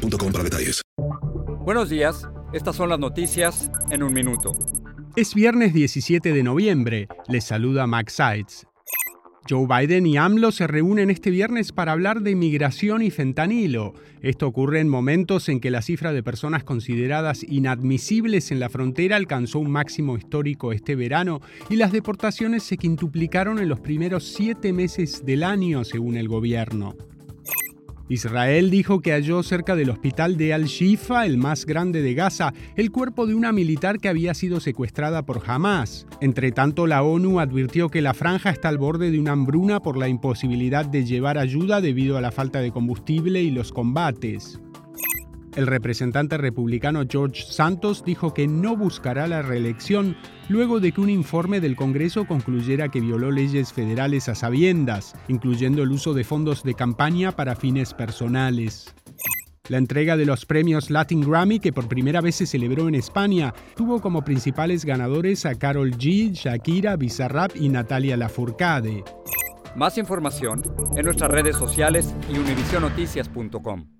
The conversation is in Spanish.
para detalles. Buenos días, estas son las noticias en un minuto. Es viernes 17 de noviembre, les saluda Max Sides. Joe Biden y AMLO se reúnen este viernes para hablar de migración y fentanilo. Esto ocurre en momentos en que la cifra de personas consideradas inadmisibles en la frontera alcanzó un máximo histórico este verano y las deportaciones se quintuplicaron en los primeros siete meses del año, según el gobierno. Israel dijo que halló cerca del hospital de Al-Shifa, el más grande de Gaza, el cuerpo de una militar que había sido secuestrada por Hamas. Entre tanto, la ONU advirtió que la franja está al borde de una hambruna por la imposibilidad de llevar ayuda debido a la falta de combustible y los combates. El representante republicano George Santos dijo que no buscará la reelección luego de que un informe del Congreso concluyera que violó leyes federales a sabiendas, incluyendo el uso de fondos de campaña para fines personales. La entrega de los premios Latin Grammy, que por primera vez se celebró en España, tuvo como principales ganadores a Carol G, Shakira, Bizarrap y Natalia Lafourcade. Más información en nuestras redes sociales y univisionoticias.com.